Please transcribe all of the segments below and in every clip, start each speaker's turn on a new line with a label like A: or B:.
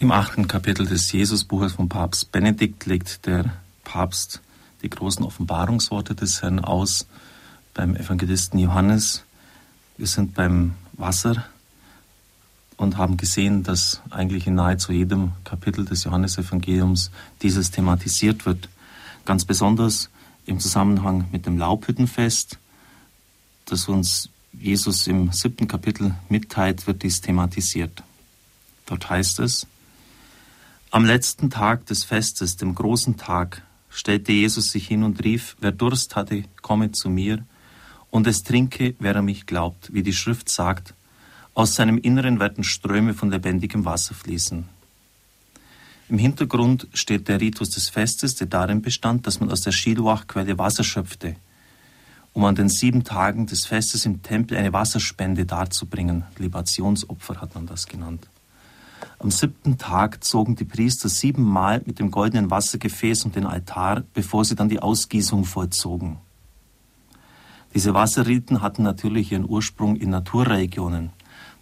A: Im achten Kapitel des Jesusbuches von Papst Benedikt legt der Papst die großen Offenbarungsworte des Herrn aus beim Evangelisten Johannes. Wir sind beim Wasser und haben gesehen, dass eigentlich in nahezu jedem Kapitel des Johannesevangeliums dieses thematisiert wird. Ganz besonders im Zusammenhang mit dem Laubhüttenfest, das uns Jesus im siebten Kapitel mitteilt, wird dies thematisiert. Dort heißt es, am letzten Tag des Festes, dem großen Tag, stellte Jesus sich hin und rief, wer Durst hatte, komme zu mir, und es trinke, wer an mich glaubt, wie die Schrift sagt, aus seinem Inneren werden Ströme von lebendigem Wasser fließen. Im Hintergrund steht der Ritus des Festes, der darin bestand, dass man aus der Schielwachquelle Wasser schöpfte, um an den sieben Tagen des Festes im Tempel eine Wasserspende darzubringen. Libationsopfer hat man das genannt. Am siebten Tag zogen die Priester siebenmal mit dem goldenen Wassergefäß um den Altar, bevor sie dann die Ausgießung vollzogen. Diese Wasserriten hatten natürlich ihren Ursprung in Naturregionen.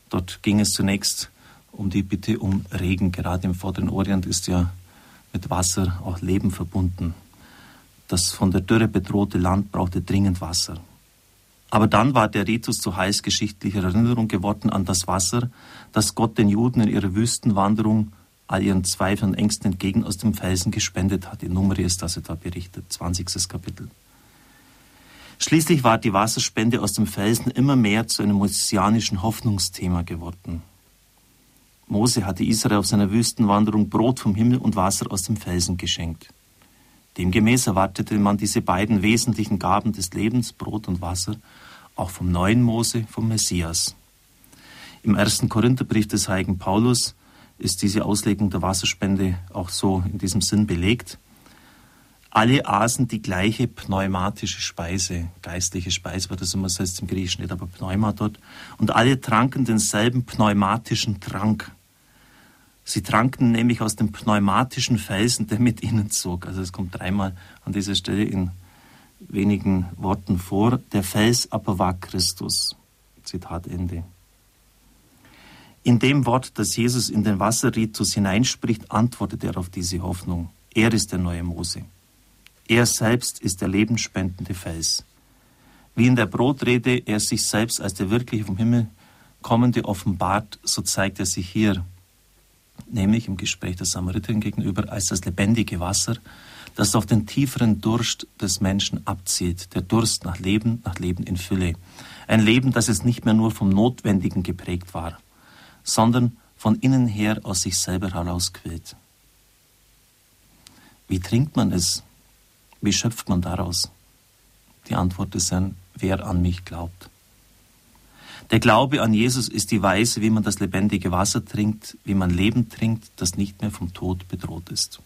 A: Dort ging es zunächst um die Bitte um Regen. Gerade im Vorderen Orient ist ja mit Wasser auch Leben verbunden. Das von der Dürre bedrohte Land brauchte dringend Wasser. Aber dann war der Ritus zu heilsgeschichtlicher Erinnerung geworden an das Wasser, das Gott den Juden in ihrer Wüstenwanderung all ihren Zweifeln und Ängsten entgegen aus dem Felsen gespendet hat. In Numeri ist das etwa berichtet, 20. Kapitel. Schließlich war die Wasserspende aus dem Felsen immer mehr zu einem messianischen Hoffnungsthema geworden. Mose hatte Israel auf seiner Wüstenwanderung Brot vom Himmel und Wasser aus dem Felsen geschenkt. Demgemäß erwartete man diese beiden wesentlichen Gaben des Lebens, Brot und Wasser, auch vom neuen Mose, vom Messias. Im ersten Korintherbrief des heiligen Paulus ist diese Auslegung der Wasserspende auch so in diesem Sinn belegt. Alle aßen die gleiche pneumatische Speise, geistliche Speise, wird das immer heißt im Griechischen, steht aber Pneuma dort. Und alle tranken denselben pneumatischen Trank. Sie tranken nämlich aus dem pneumatischen Felsen, der mit ihnen zog. Also es kommt dreimal an dieser Stelle in wenigen Worten vor. Der Fels aber war Christus. Zitat Ende. In dem Wort, das Jesus in den Wasserritus hineinspricht, antwortet er auf diese Hoffnung. Er ist der neue Mose. Er selbst ist der lebensspendende Fels. Wie in der Brotrede er sich selbst als der wirkliche vom Himmel kommende offenbart, so zeigt er sich hier nämlich im Gespräch der Samariterin gegenüber, als das lebendige Wasser, das auf den tieferen Durst des Menschen abzielt, der Durst nach Leben, nach Leben in Fülle. Ein Leben, das es nicht mehr nur vom Notwendigen geprägt war, sondern von innen her aus sich selber herausquillt. Wie trinkt man es? Wie schöpft man daraus? Die Antwort ist ein, wer an mich glaubt. Der Glaube an Jesus ist die Weise, wie man das lebendige Wasser trinkt, wie man Leben trinkt, das nicht mehr vom Tod bedroht ist.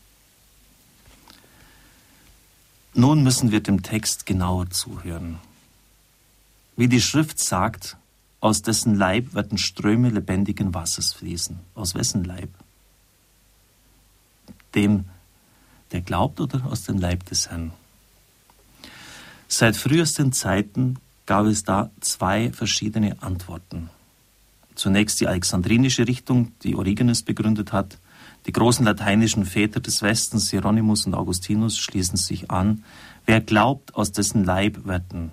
A: Nun müssen wir dem Text genauer zuhören. Wie die Schrift sagt, aus dessen Leib werden Ströme lebendigen Wassers fließen. Aus wessen Leib? Dem, der glaubt oder aus dem Leib des Herrn? Seit frühesten Zeiten gab es da zwei verschiedene Antworten. Zunächst die alexandrinische Richtung, die Origenes begründet hat. Die großen lateinischen Väter des Westens, Hieronymus und Augustinus, schließen sich an. Wer glaubt, aus dessen Leib werden.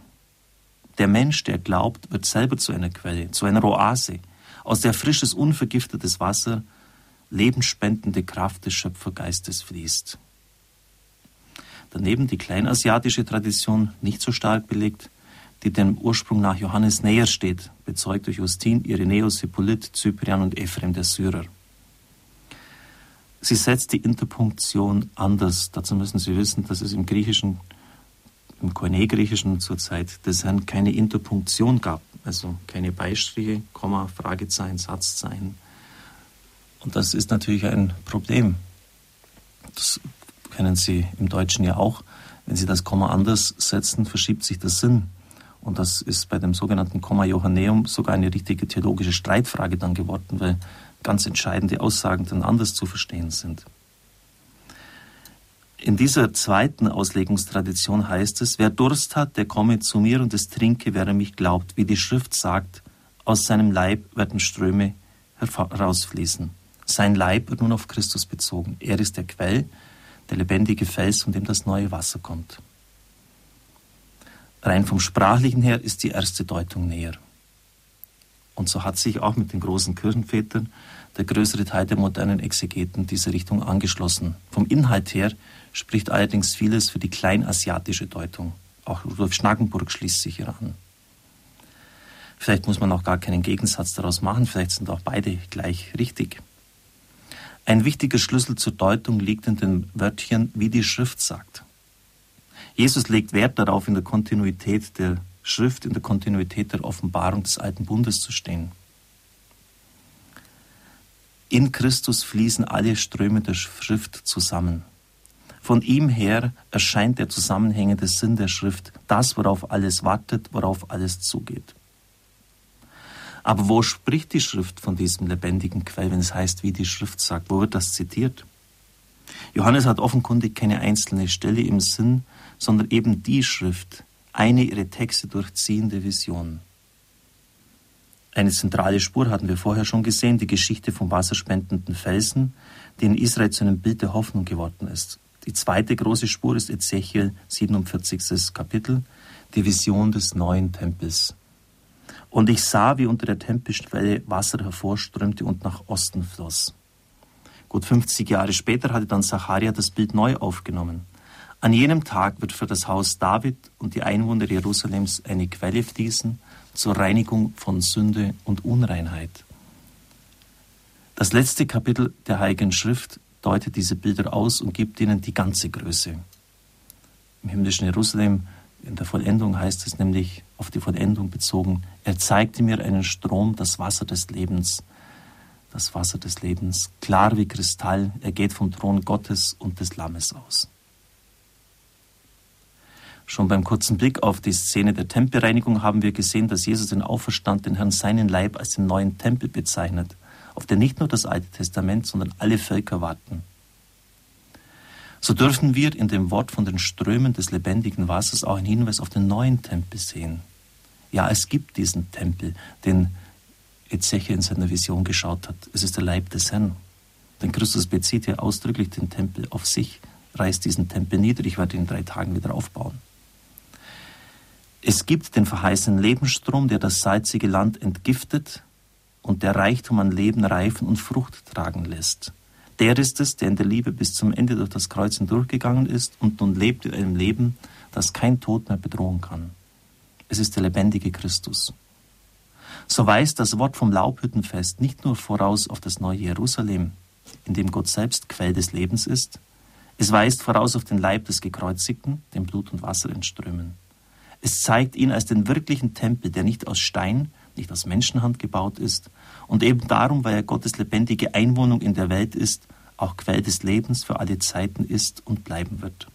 A: Der Mensch, der glaubt, wird selber zu einer Quelle, zu einer Oase, aus der frisches, unvergiftetes Wasser lebensspendende Kraft des Schöpfergeistes fließt. Daneben die kleinasiatische Tradition, nicht so stark belegt, die dem Ursprung nach Johannes näher steht, bezeugt durch Justin, Irenäus, Hippolyt, Cyprian und Ephrem der Syrer. Sie setzt die Interpunktion anders. Dazu müssen Sie wissen, dass es im Griechischen, im Koine-Griechischen zur Zeit des Herrn keine Interpunktion gab. Also keine Beistriche, Komma, Fragezeichen, Satzzeichen. Und das ist natürlich ein Problem. Das kennen Sie im Deutschen ja auch. Wenn Sie das Komma anders setzen, verschiebt sich der Sinn. Und das ist bei dem sogenannten Komma Johanneum sogar eine richtige theologische Streitfrage dann geworden, weil ganz entscheidende Aussagen dann anders zu verstehen sind. In dieser zweiten Auslegungstradition heißt es, wer Durst hat, der komme zu mir und es trinke, wer an mich glaubt. Wie die Schrift sagt, aus seinem Leib werden Ströme herausfließen. Sein Leib wird nun auf Christus bezogen. Er ist der Quell, der lebendige Fels, von dem das neue Wasser kommt. Rein vom Sprachlichen her ist die erste Deutung näher. Und so hat sich auch mit den großen Kirchenvätern der größere Teil der modernen Exegeten dieser Richtung angeschlossen. Vom Inhalt her spricht allerdings vieles für die kleinasiatische Deutung. Auch Rudolf Schnackenburg schließt sich hier an. Vielleicht muss man auch gar keinen Gegensatz daraus machen, vielleicht sind auch beide gleich richtig. Ein wichtiger Schlüssel zur Deutung liegt in den Wörtchen, wie die Schrift sagt. Jesus legt Wert darauf, in der Kontinuität der Schrift, in der Kontinuität der Offenbarung des alten Bundes zu stehen. In Christus fließen alle Ströme der Schrift zusammen. Von ihm her erscheint der zusammenhängende Sinn der Schrift, das, worauf alles wartet, worauf alles zugeht. Aber wo spricht die Schrift von diesem lebendigen Quell, wenn es heißt, wie die Schrift sagt? Wo wird das zitiert? Johannes hat offenkundig keine einzelne Stelle im Sinn, sondern eben die Schrift, eine ihre Texte durchziehende Vision. Eine zentrale Spur hatten wir vorher schon gesehen, die Geschichte vom wasserspendenden Felsen, die in Israel zu einem Bild der Hoffnung geworden ist. Die zweite große Spur ist Ezechiel 47. Kapitel, die Vision des neuen Tempels. Und ich sah, wie unter der Tempelschwelle Wasser hervorströmte und nach Osten floss. Gut 50 Jahre später hatte dann Zacharia das Bild neu aufgenommen. An jenem Tag wird für das Haus David und die Einwohner Jerusalems eine Quelle fließen zur Reinigung von Sünde und Unreinheit. Das letzte Kapitel der Heiligen Schrift deutet diese Bilder aus und gibt ihnen die ganze Größe. Im himmlischen Jerusalem in der Vollendung heißt es nämlich auf die Vollendung bezogen, er zeigte mir einen Strom, das Wasser des Lebens, das Wasser des Lebens, klar wie Kristall, er geht vom Thron Gottes und des Lammes aus. Schon beim kurzen Blick auf die Szene der Tempelreinigung haben wir gesehen, dass Jesus den auferstandenen Herrn seinen Leib als den neuen Tempel bezeichnet, auf den nicht nur das Alte Testament, sondern alle Völker warten. So dürfen wir in dem Wort von den Strömen des lebendigen Wassers auch einen Hinweis auf den neuen Tempel sehen. Ja, es gibt diesen Tempel, den Ezechiel in seiner Vision geschaut hat. Es ist der Leib des Herrn. Denn Christus bezieht ja ausdrücklich den Tempel auf sich, reißt diesen Tempel nieder, ich werde ihn in drei Tagen wieder aufbauen. Es gibt den verheißenen Lebensstrom, der das salzige Land entgiftet und der Reichtum an Leben reifen und Frucht tragen lässt. Der ist es, der in der Liebe bis zum Ende durch das Kreuz hindurchgegangen ist und nun lebt in einem Leben, das kein Tod mehr bedrohen kann. Es ist der lebendige Christus. So weist das Wort vom Laubhüttenfest nicht nur voraus auf das neue Jerusalem, in dem Gott selbst Quell des Lebens ist, es weist voraus auf den Leib des Gekreuzigten, dem Blut und Wasser entströmen. Es zeigt ihn als den wirklichen Tempel, der nicht aus Stein, nicht aus Menschenhand gebaut ist und eben darum, weil er Gottes lebendige Einwohnung in der Welt ist, auch Quell des Lebens für alle Zeiten ist und bleiben wird.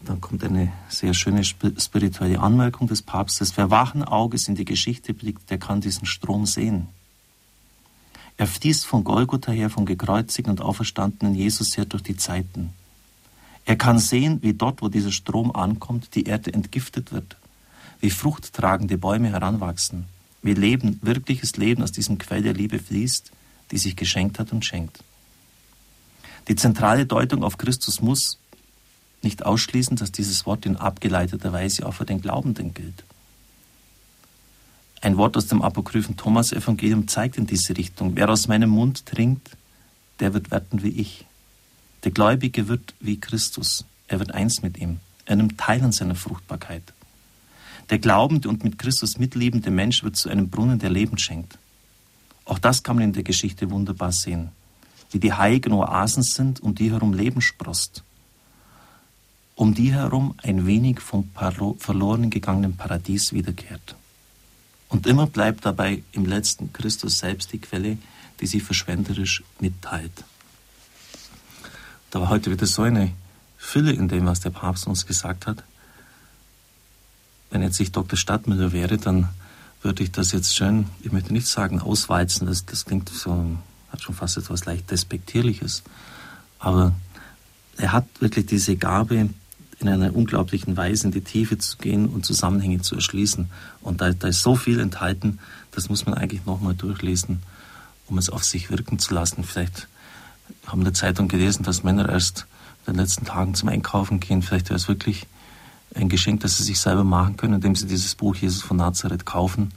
A: Dann kommt eine sehr schöne spirituelle Anmerkung des Papstes. Wer wachen Auges in die Geschichte blickt, der kann diesen Strom sehen. Er fließt von Golgotha her, vom gekreuzigten und auferstandenen Jesus her durch die Zeiten. Er kann sehen, wie dort, wo dieser Strom ankommt, die Erde entgiftet wird, wie fruchttragende Bäume heranwachsen, wie Leben, wirkliches Leben aus diesem Quell der Liebe fließt, die sich geschenkt hat und schenkt. Die zentrale Deutung auf Christus muss nicht ausschließen, dass dieses Wort in abgeleiteter Weise auch für den Glaubenden gilt. Ein Wort aus dem apokryphen Thomas-Evangelium zeigt in diese Richtung. Wer aus meinem Mund trinkt, der wird werden wie ich. Der Gläubige wird wie Christus. Er wird eins mit ihm. Er nimmt teil an seiner Fruchtbarkeit. Der glaubende und mit Christus mitlebende Mensch wird zu einem Brunnen, der Leben schenkt. Auch das kann man in der Geschichte wunderbar sehen. Wie die heiligen Oasen sind, um die herum Leben sprost um die herum ein wenig vom verloren gegangenen Paradies wiederkehrt. Und immer bleibt dabei im letzten Christus selbst die Quelle, die sie verschwenderisch mitteilt. Da war heute wieder so eine Fülle in dem, was der Papst uns gesagt hat. Wenn jetzt ich Dr. Stadtmüller wäre, dann würde ich das jetzt schön, ich möchte nicht sagen auswalzen, das, das klingt so, hat schon fast etwas leicht Despektierliches. Aber er hat wirklich diese Gabe, in einer unglaublichen Weise in die Tiefe zu gehen und Zusammenhänge zu erschließen. Und da, da ist so viel enthalten, das muss man eigentlich nochmal durchlesen, um es auf sich wirken zu lassen. Vielleicht haben in der Zeitung gelesen, dass Männer erst in den letzten Tagen zum Einkaufen gehen. Vielleicht wäre es wirklich ein Geschenk, das sie sich selber machen können, indem sie dieses Buch Jesus von Nazareth kaufen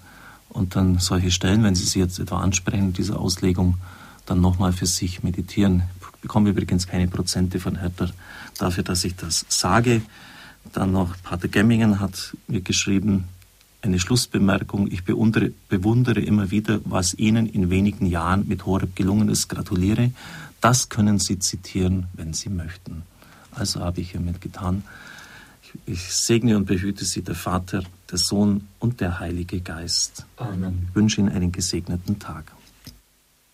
A: und dann solche Stellen, wenn sie sie jetzt etwa ansprechen, diese Auslegung, dann nochmal für sich meditieren. Ich bekomme übrigens keine Prozente von Hertha dafür, dass ich das sage. Dann noch Pater Gemmingen hat mir geschrieben, eine Schlussbemerkung. Ich bewundere, bewundere immer wieder, was Ihnen in wenigen Jahren mit Horeb gelungen ist. Gratuliere. Das können Sie zitieren, wenn Sie möchten. Also habe ich hiermit getan. Ich, ich segne und behüte Sie, der Vater, der Sohn und der Heilige Geist. Amen. Ich wünsche Ihnen einen gesegneten Tag.